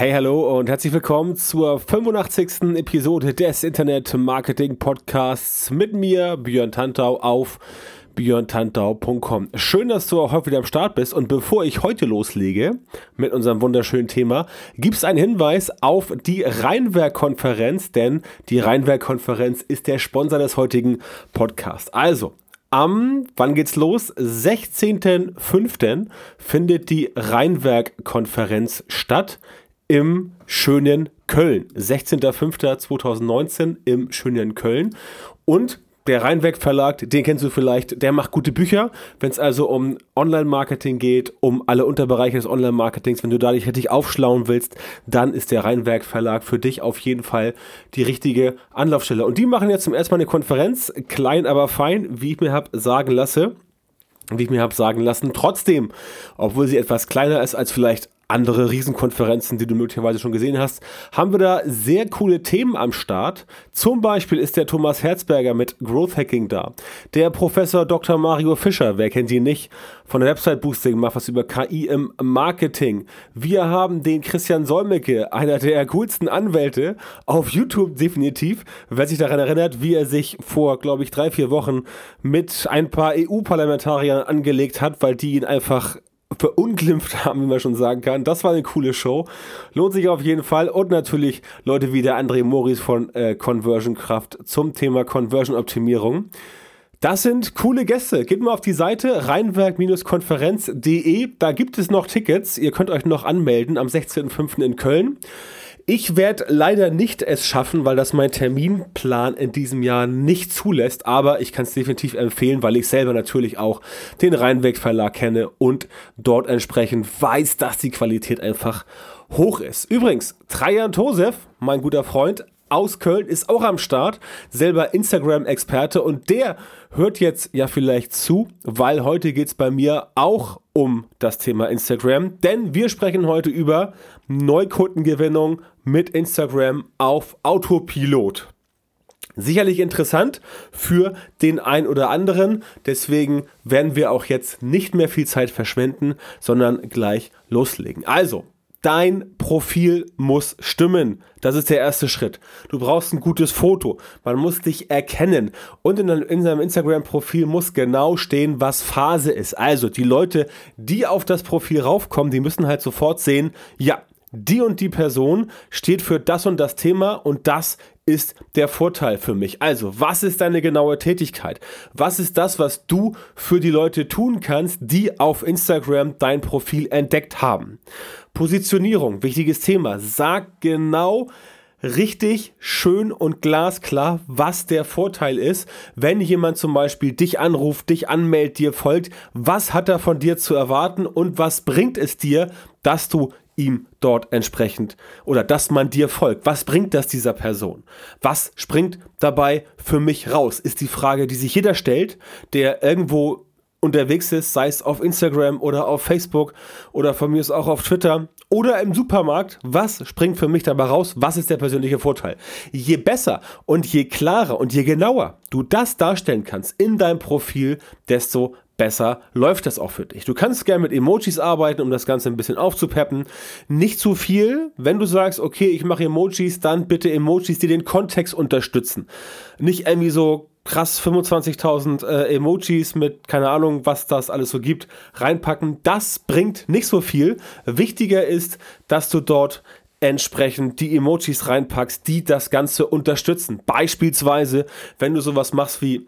Hey, hallo und herzlich willkommen zur 85. Episode des Internet Marketing Podcasts mit mir, Björn Tantau, auf björntantau.com. Schön, dass du auch heute wieder am Start bist. Und bevor ich heute loslege mit unserem wunderschönen Thema, gibt es einen Hinweis auf die Rheinwerk-Konferenz, denn die Rheinwerk-Konferenz ist der Sponsor des heutigen Podcasts. Also, am, wann geht's los? 16.05. findet die Rheinwerk-Konferenz statt im schönen Köln. 16.05.2019 im schönen Köln. Und der Rheinweg Verlag, den kennst du vielleicht, der macht gute Bücher. Wenn es also um Online-Marketing geht, um alle Unterbereiche des Online-Marketings, wenn du da dich richtig aufschlauen willst, dann ist der Rheinwerk Verlag für dich auf jeden Fall die richtige Anlaufstelle. Und die machen jetzt zum ersten Mal eine Konferenz, klein aber fein, wie ich mir habe sagen lassen wie ich mir habe sagen lassen. Trotzdem, obwohl sie etwas kleiner ist als vielleicht andere Riesenkonferenzen, die du möglicherweise schon gesehen hast, haben wir da sehr coole Themen am Start. Zum Beispiel ist der Thomas Herzberger mit Growth Hacking da. Der Professor Dr. Mario Fischer, wer kennt ihn nicht, von der Website Boosting, macht was über KI im Marketing. Wir haben den Christian Solmecke, einer der coolsten Anwälte, auf YouTube definitiv. Wer sich daran erinnert, wie er sich vor, glaube ich, drei, vier Wochen mit ein paar EU-Parlamentariern angelegt hat, weil die ihn einfach verunglimpft haben, wie man schon sagen kann. Das war eine coole Show. Lohnt sich auf jeden Fall. Und natürlich Leute wie der André Morris von äh, Conversion Kraft zum Thema Conversion Optimierung. Das sind coole Gäste. Geht mal auf die Seite rheinwerk-konferenz.de. Da gibt es noch Tickets. Ihr könnt euch noch anmelden am 16.05. in Köln. Ich werde leider nicht es schaffen, weil das mein Terminplan in diesem Jahr nicht zulässt, aber ich kann es definitiv empfehlen, weil ich selber natürlich auch den Rheinweg Verlag kenne und dort entsprechend weiß, dass die Qualität einfach hoch ist. Übrigens, Trajan Tosef, mein guter Freund, aus Köln ist auch am Start, selber Instagram-Experte und der hört jetzt ja vielleicht zu, weil heute geht es bei mir auch um das Thema Instagram, denn wir sprechen heute über Neukundengewinnung mit Instagram auf Autopilot. Sicherlich interessant für den ein oder anderen. Deswegen werden wir auch jetzt nicht mehr viel Zeit verschwenden, sondern gleich loslegen. Also, Dein Profil muss stimmen. Das ist der erste Schritt. Du brauchst ein gutes Foto. Man muss dich erkennen. Und in, in seinem Instagram-Profil muss genau stehen, was Phase ist. Also die Leute, die auf das Profil raufkommen, die müssen halt sofort sehen, ja, die und die Person steht für das und das Thema und das ist der Vorteil für mich. Also, was ist deine genaue Tätigkeit? Was ist das, was du für die Leute tun kannst, die auf Instagram dein Profil entdeckt haben? Positionierung, wichtiges Thema. Sag genau, richtig schön und glasklar, was der Vorteil ist, wenn jemand zum Beispiel dich anruft, dich anmeldet, dir folgt, was hat er von dir zu erwarten und was bringt es dir, dass du ihm dort entsprechend oder dass man dir folgt. Was bringt das dieser Person? Was springt dabei für mich raus? Ist die Frage, die sich jeder stellt, der irgendwo unterwegs ist, sei es auf Instagram oder auf Facebook oder von mir ist auch auf Twitter oder im Supermarkt, was springt für mich dabei raus? Was ist der persönliche Vorteil? Je besser und je klarer und je genauer du das darstellen kannst in deinem Profil, desto besser läuft das auch für dich. Du kannst gerne mit Emojis arbeiten, um das Ganze ein bisschen aufzupeppen. Nicht zu viel. Wenn du sagst, okay, ich mache Emojis, dann bitte Emojis, die den Kontext unterstützen. Nicht irgendwie so krass 25.000 äh, Emojis mit keine Ahnung, was das alles so gibt, reinpacken. Das bringt nicht so viel. Wichtiger ist, dass du dort entsprechend die Emojis reinpackst, die das Ganze unterstützen. Beispielsweise, wenn du sowas machst wie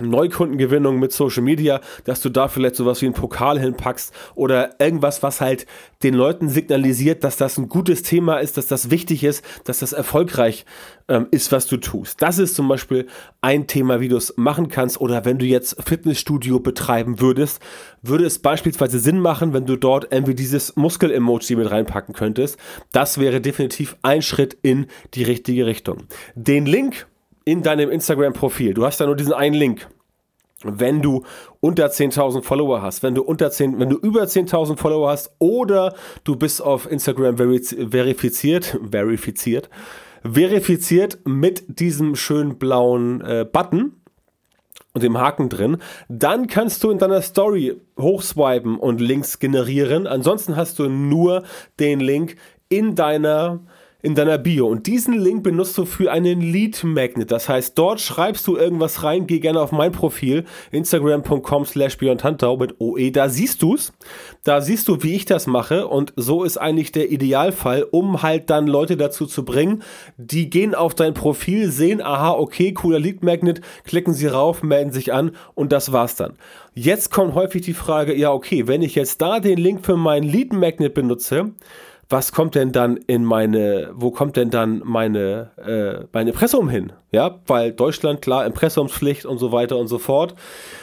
Neukundengewinnung mit Social Media, dass du da vielleicht sowas wie einen Pokal hinpackst oder irgendwas, was halt den Leuten signalisiert, dass das ein gutes Thema ist, dass das wichtig ist, dass das erfolgreich ähm, ist, was du tust. Das ist zum Beispiel ein Thema, wie du es machen kannst. Oder wenn du jetzt Fitnessstudio betreiben würdest, würde es beispielsweise Sinn machen, wenn du dort irgendwie dieses Muskel-Emoji mit reinpacken könntest. Das wäre definitiv ein Schritt in die richtige Richtung. Den Link in deinem Instagram-Profil. Du hast da nur diesen einen Link. Wenn du unter 10.000 Follower hast, wenn du unter 10, wenn du über 10.000 Follower hast oder du bist auf Instagram verifiziert, verifiziert, verifiziert mit diesem schönen blauen äh, Button, und dem Haken drin, dann kannst du in deiner Story hochswipen und Links generieren. Ansonsten hast du nur den Link in deiner in deiner Bio. Und diesen Link benutzt du für einen Lead Magnet. Das heißt, dort schreibst du irgendwas rein, geh gerne auf mein Profil, instagram.com slash beyondhuntau mit OE. Da siehst du's. Da siehst du, wie ich das mache. Und so ist eigentlich der Idealfall, um halt dann Leute dazu zu bringen, die gehen auf dein Profil, sehen, aha, okay, cooler Lead Magnet, klicken sie rauf, melden sich an und das war's dann. Jetzt kommt häufig die Frage, ja, okay, wenn ich jetzt da den Link für meinen Lead Magnet benutze, was kommt denn dann in meine, wo kommt denn dann meine, äh, mein Impressum hin? Ja, weil Deutschland, klar, Impressumspflicht und so weiter und so fort.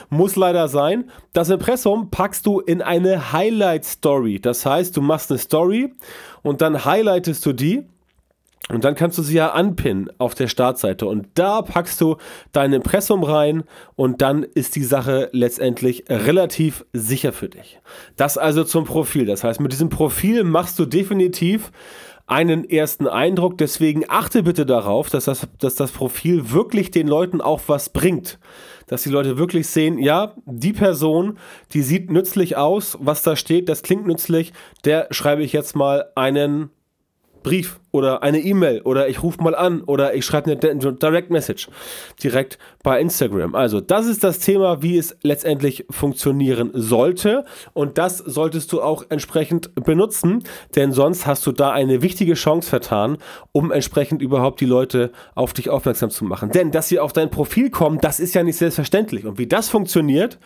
Muss leider sein. Das Impressum packst du in eine Highlight Story. Das heißt, du machst eine Story und dann highlightest du die und dann kannst du sie ja anpinnen auf der Startseite und da packst du dein Impressum rein und dann ist die Sache letztendlich relativ sicher für dich. Das also zum Profil. Das heißt, mit diesem Profil machst du definitiv einen ersten Eindruck. Deswegen achte bitte darauf, dass das, dass das Profil wirklich den Leuten auch was bringt. Dass die Leute wirklich sehen, ja, die Person, die sieht nützlich aus, was da steht, das klingt nützlich, der schreibe ich jetzt mal einen Brief oder eine E-Mail oder ich rufe mal an oder ich schreibe eine Direct Message direkt bei Instagram. Also das ist das Thema, wie es letztendlich funktionieren sollte und das solltest du auch entsprechend benutzen, denn sonst hast du da eine wichtige Chance vertan, um entsprechend überhaupt die Leute auf dich aufmerksam zu machen. Denn dass sie auf dein Profil kommen, das ist ja nicht selbstverständlich und wie das funktioniert,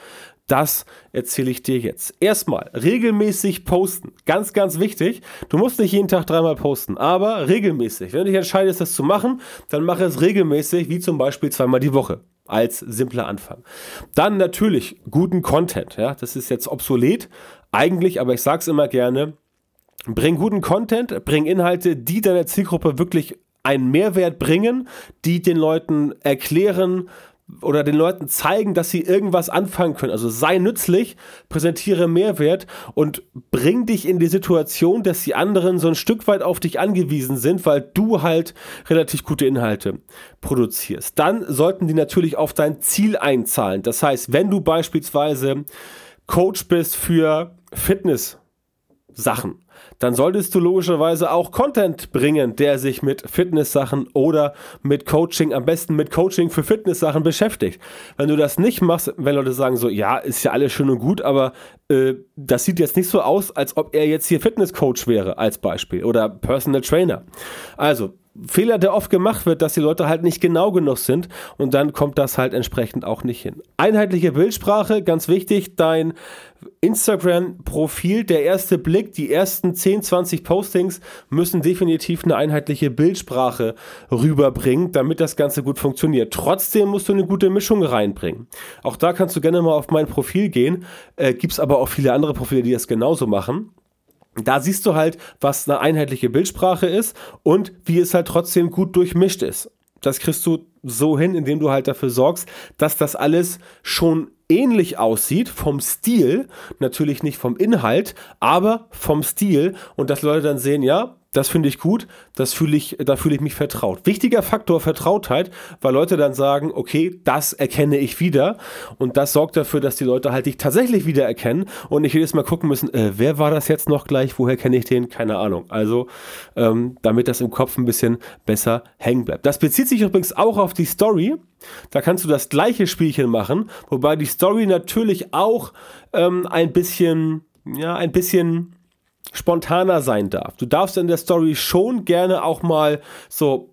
das erzähle ich dir jetzt. Erstmal regelmäßig posten. Ganz, ganz wichtig. Du musst nicht jeden Tag dreimal posten, aber regelmäßig. Wenn du dich entscheidest, das zu machen, dann mache es regelmäßig, wie zum Beispiel zweimal die Woche als simpler Anfang. Dann natürlich guten Content. Ja, das ist jetzt obsolet eigentlich, aber ich sage es immer gerne. Bring guten Content, bring Inhalte, die deiner Zielgruppe wirklich einen Mehrwert bringen, die den Leuten erklären, oder den Leuten zeigen, dass sie irgendwas anfangen können. Also sei nützlich, präsentiere Mehrwert und bring dich in die Situation, dass die anderen so ein Stück weit auf dich angewiesen sind, weil du halt relativ gute Inhalte produzierst. Dann sollten die natürlich auf dein Ziel einzahlen. Das heißt, wenn du beispielsweise Coach bist für Fitness Sachen, dann solltest du logischerweise auch Content bringen, der sich mit Fitness-Sachen oder mit Coaching, am besten mit Coaching für Fitness-Sachen beschäftigt. Wenn du das nicht machst, wenn Leute sagen so, ja, ist ja alles schön und gut, aber äh, das sieht jetzt nicht so aus, als ob er jetzt hier Fitness-Coach wäre, als Beispiel, oder Personal Trainer. Also, Fehler, der oft gemacht wird, dass die Leute halt nicht genau genug sind und dann kommt das halt entsprechend auch nicht hin. Einheitliche Bildsprache, ganz wichtig, dein Instagram-Profil, der erste Blick, die ersten 10, 20 Postings müssen definitiv eine einheitliche Bildsprache rüberbringen, damit das Ganze gut funktioniert. Trotzdem musst du eine gute Mischung reinbringen. Auch da kannst du gerne mal auf mein Profil gehen, äh, gibt es aber auch viele andere Profile, die das genauso machen. Da siehst du halt, was eine einheitliche Bildsprache ist und wie es halt trotzdem gut durchmischt ist. Das kriegst du so hin, indem du halt dafür sorgst, dass das alles schon ähnlich aussieht vom Stil, natürlich nicht vom Inhalt, aber vom Stil und dass Leute dann sehen, ja, das finde ich gut, das fühle ich, da fühle ich mich vertraut. Wichtiger Faktor Vertrautheit, weil Leute dann sagen, okay, das erkenne ich wieder und das sorgt dafür, dass die Leute halt dich tatsächlich wieder erkennen und nicht jedes Mal gucken müssen, äh, wer war das jetzt noch gleich, woher kenne ich den, keine Ahnung. Also, ähm, damit das im Kopf ein bisschen besser hängen bleibt. Das bezieht sich übrigens auch auf die Story. Da kannst du das gleiche Spielchen machen, wobei die Story natürlich auch ähm, ein bisschen, ja, ein bisschen spontaner sein darf. Du darfst in der Story schon gerne auch mal so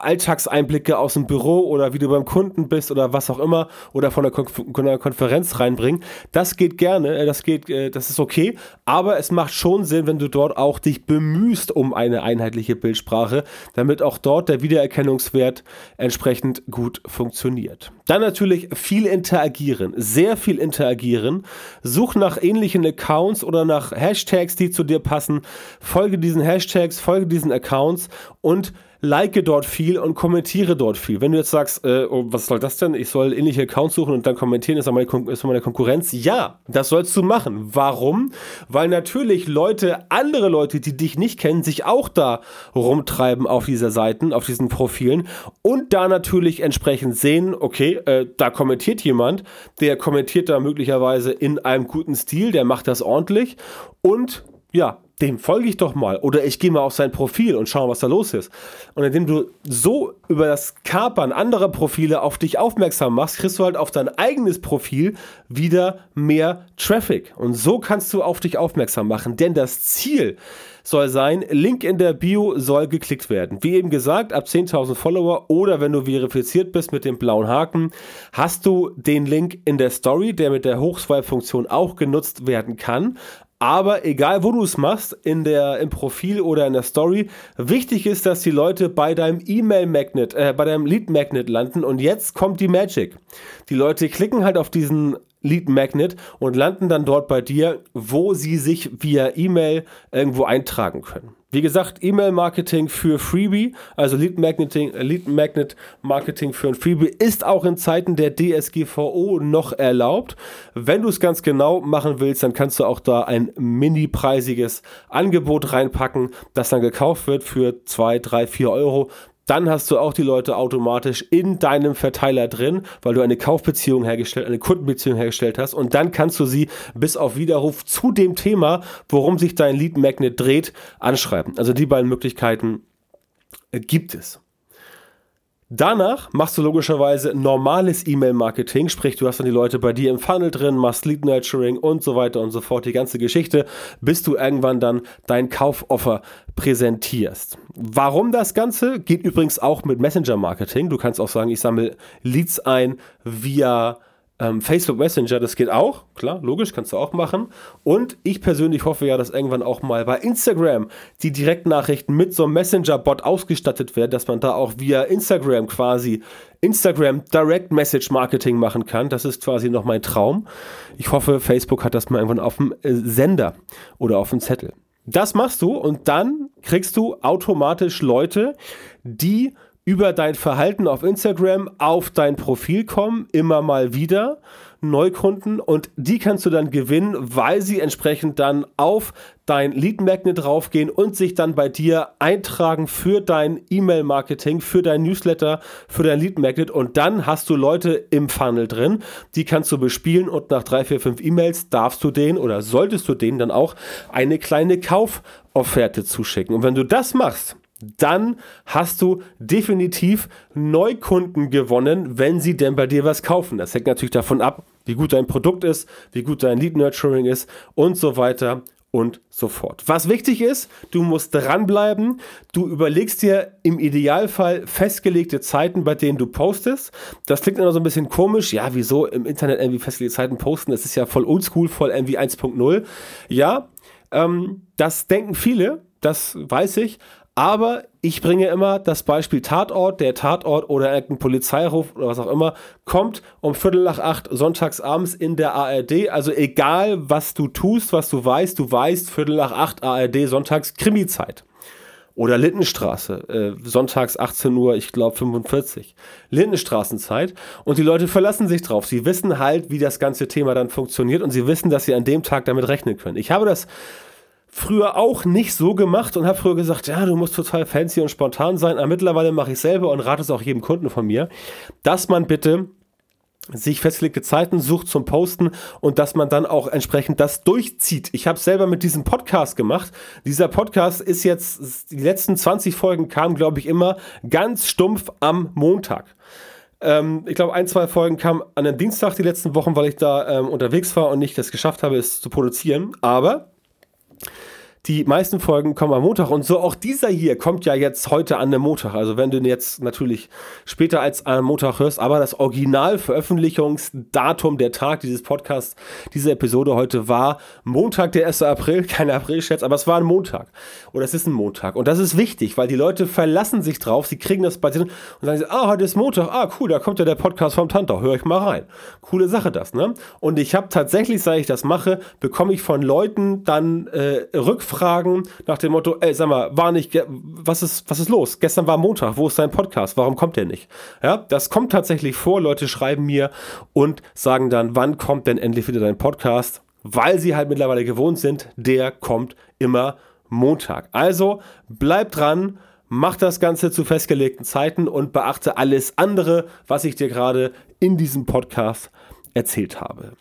Alltagseinblicke aus dem Büro oder wie du beim Kunden bist oder was auch immer oder von der, Kon der Konferenz reinbringen. Das geht gerne, äh, das geht, äh, das ist okay, aber es macht schon Sinn, wenn du dort auch dich bemühst um eine einheitliche Bildsprache, damit auch dort der Wiedererkennungswert entsprechend gut funktioniert. Dann natürlich viel interagieren, sehr viel interagieren. Such nach ähnlichen Accounts oder nach Hashtags, die zu dir passen. Folge diesen Hashtags, folge diesen Accounts und like dort viel und kommentiere dort viel. Wenn du jetzt sagst, äh, oh, was soll das denn? Ich soll ähnliche Accounts suchen und dann kommentieren, ist meine, Kon ist meine Konkurrenz. Ja, das sollst du machen. Warum? Weil natürlich Leute, andere Leute, die dich nicht kennen, sich auch da rumtreiben auf dieser Seiten, auf diesen Profilen und da natürlich entsprechend sehen, okay, äh, da kommentiert jemand, der kommentiert da möglicherweise in einem guten Stil, der macht das ordentlich und ja, dem folge ich doch mal. Oder ich gehe mal auf sein Profil und schaue, was da los ist. Und indem du so über das Kapern anderer Profile auf dich aufmerksam machst, kriegst du halt auf dein eigenes Profil wieder mehr Traffic. Und so kannst du auf dich aufmerksam machen. Denn das Ziel soll sein, Link in der Bio soll geklickt werden. Wie eben gesagt, ab 10.000 Follower oder wenn du verifiziert bist mit dem blauen Haken, hast du den Link in der Story, der mit der Hochswipe-Funktion auch genutzt werden kann. Aber egal, wo du es machst, in der, im Profil oder in der Story, wichtig ist, dass die Leute bei deinem E-Mail-Magnet, äh, bei deinem Lead-Magnet landen. Und jetzt kommt die Magic. Die Leute klicken halt auf diesen Lead Magnet und landen dann dort bei dir, wo sie sich via E-Mail irgendwo eintragen können. Wie gesagt, E-Mail-Marketing für Freebie, also Lead, Magneting, äh, Lead Magnet Marketing für ein Freebie ist auch in Zeiten der DSGVO noch erlaubt. Wenn du es ganz genau machen willst, dann kannst du auch da ein mini-preisiges Angebot reinpacken, das dann gekauft wird für 2, 3, 4 Euro dann hast du auch die Leute automatisch in deinem Verteiler drin, weil du eine Kaufbeziehung hergestellt, eine Kundenbeziehung hergestellt hast und dann kannst du sie bis auf Widerruf zu dem Thema, worum sich dein Lead Magnet dreht, anschreiben. Also die beiden Möglichkeiten äh, gibt es. Danach machst du logischerweise normales E-Mail-Marketing, sprich, du hast dann die Leute bei dir im Funnel drin, machst Lead Nurturing und so weiter und so fort, die ganze Geschichte, bis du irgendwann dann dein Kaufoffer präsentierst. Warum das Ganze? Geht übrigens auch mit Messenger-Marketing. Du kannst auch sagen, ich sammle Leads ein via ähm, Facebook Messenger, das geht auch, klar, logisch, kannst du auch machen. Und ich persönlich hoffe ja, dass irgendwann auch mal bei Instagram die Direktnachrichten mit so einem Messenger-Bot ausgestattet werden, dass man da auch via Instagram quasi Instagram Direct Message Marketing machen kann. Das ist quasi noch mein Traum. Ich hoffe, Facebook hat das mal irgendwann auf dem äh, Sender oder auf dem Zettel. Das machst du und dann kriegst du automatisch Leute, die über dein Verhalten auf Instagram auf dein Profil kommen, immer mal wieder Neukunden und die kannst du dann gewinnen, weil sie entsprechend dann auf dein Lead Magnet draufgehen und sich dann bei dir eintragen für dein E-Mail-Marketing, für dein Newsletter, für dein Lead Magnet und dann hast du Leute im Funnel drin, die kannst du bespielen und nach drei, vier, fünf E-Mails darfst du denen oder solltest du denen dann auch eine kleine Kaufofferte zuschicken. Und wenn du das machst, dann hast du definitiv Neukunden gewonnen, wenn sie denn bei dir was kaufen. Das hängt natürlich davon ab, wie gut dein Produkt ist, wie gut dein Lead Nurturing ist und so weiter und so fort. Was wichtig ist, du musst dranbleiben. Du überlegst dir im Idealfall festgelegte Zeiten, bei denen du postest. Das klingt immer so ein bisschen komisch. Ja, wieso im Internet irgendwie festgelegte Zeiten posten? Das ist ja voll oldschool, voll irgendwie 1.0. Ja, ähm, das denken viele, das weiß ich. Aber ich bringe immer das Beispiel Tatort. Der Tatort oder irgendein Polizeiruf oder was auch immer kommt um Viertel nach acht sonntags abends in der ARD. Also egal, was du tust, was du weißt, du weißt Viertel nach acht ARD sonntags Krimizeit. Oder Lindenstraße, äh, sonntags 18 Uhr, ich glaube 45. Lindenstraßenzeit. Und die Leute verlassen sich drauf. Sie wissen halt, wie das ganze Thema dann funktioniert und sie wissen, dass sie an dem Tag damit rechnen können. Ich habe das früher auch nicht so gemacht und habe früher gesagt, ja, du musst total fancy und spontan sein. Aber mittlerweile mache ich selber und rate es auch jedem Kunden von mir, dass man bitte sich festgelegte Zeiten sucht zum Posten und dass man dann auch entsprechend das durchzieht. Ich habe selber mit diesem Podcast gemacht. Dieser Podcast ist jetzt, die letzten 20 Folgen kamen, glaube ich, immer ganz stumpf am Montag. Ähm, ich glaube, ein, zwei Folgen kamen an den Dienstag die letzten Wochen, weil ich da ähm, unterwegs war und nicht das geschafft habe, es zu produzieren. Aber die meisten Folgen kommen am Montag und so auch dieser hier kommt ja jetzt heute an dem Montag. Also wenn du ihn jetzt natürlich später als am Montag hörst, aber das Original-Veröffentlichungsdatum, der Tag dieses Podcasts, diese Episode heute war Montag, der 1. April, kein April-Scherz, aber es war ein Montag. Oder es ist ein Montag. Und das ist wichtig, weil die Leute verlassen sich drauf, sie kriegen das bei sich und sagen, ah, heute ist Montag, ah, cool, da kommt ja der Podcast vom Tantau, hör ich mal rein. Coole Sache das, ne? Und ich habe tatsächlich, seit ich das mache, bekomme ich von Leuten dann äh, Rückfragen fragen nach dem Motto, ey, sag mal, war nicht, was ist, was ist los? Gestern war Montag, wo ist dein Podcast? Warum kommt der nicht? Ja, das kommt tatsächlich vor. Leute schreiben mir und sagen dann, wann kommt denn endlich wieder dein Podcast? Weil sie halt mittlerweile gewohnt sind, der kommt immer Montag. Also bleib dran, mach das Ganze zu festgelegten Zeiten und beachte alles andere, was ich dir gerade in diesem Podcast erzählt habe.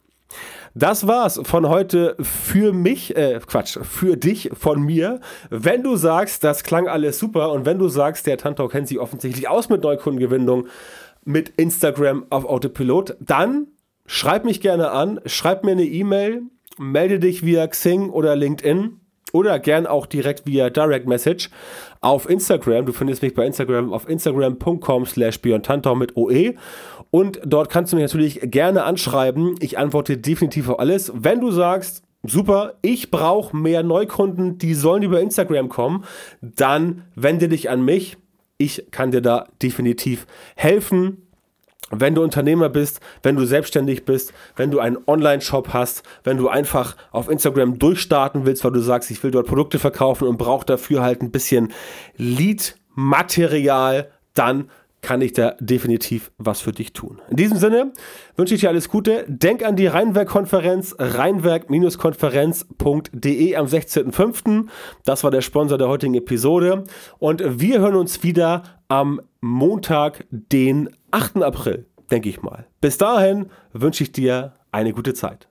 Das war's von heute für mich, äh, Quatsch, für dich von mir. Wenn du sagst, das klang alles super und wenn du sagst, der Tantau kennt sich offensichtlich aus mit Neukundengewinnung, mit Instagram auf Autopilot, dann schreib mich gerne an, schreib mir eine E-Mail, melde dich via Xing oder LinkedIn oder gern auch direkt via Direct Message auf Instagram. Du findest mich bei Instagram auf instagram.com slash mit OE und dort kannst du mich natürlich gerne anschreiben. Ich antworte definitiv auf alles. Wenn du sagst, super, ich brauche mehr Neukunden, die sollen über Instagram kommen, dann wende dich an mich. Ich kann dir da definitiv helfen wenn du Unternehmer bist, wenn du selbstständig bist, wenn du einen Online-Shop hast, wenn du einfach auf Instagram durchstarten willst, weil du sagst, ich will dort Produkte verkaufen und brauche dafür halt ein bisschen Lead-Material, dann kann ich da definitiv was für dich tun. In diesem Sinne wünsche ich dir alles Gute. Denk an die Rheinwerk-Konferenz, rheinwerk-konferenz.de am 16.05. Das war der Sponsor der heutigen Episode. Und wir hören uns wieder am Montag, den 8. April, denke ich mal. Bis dahin wünsche ich dir eine gute Zeit.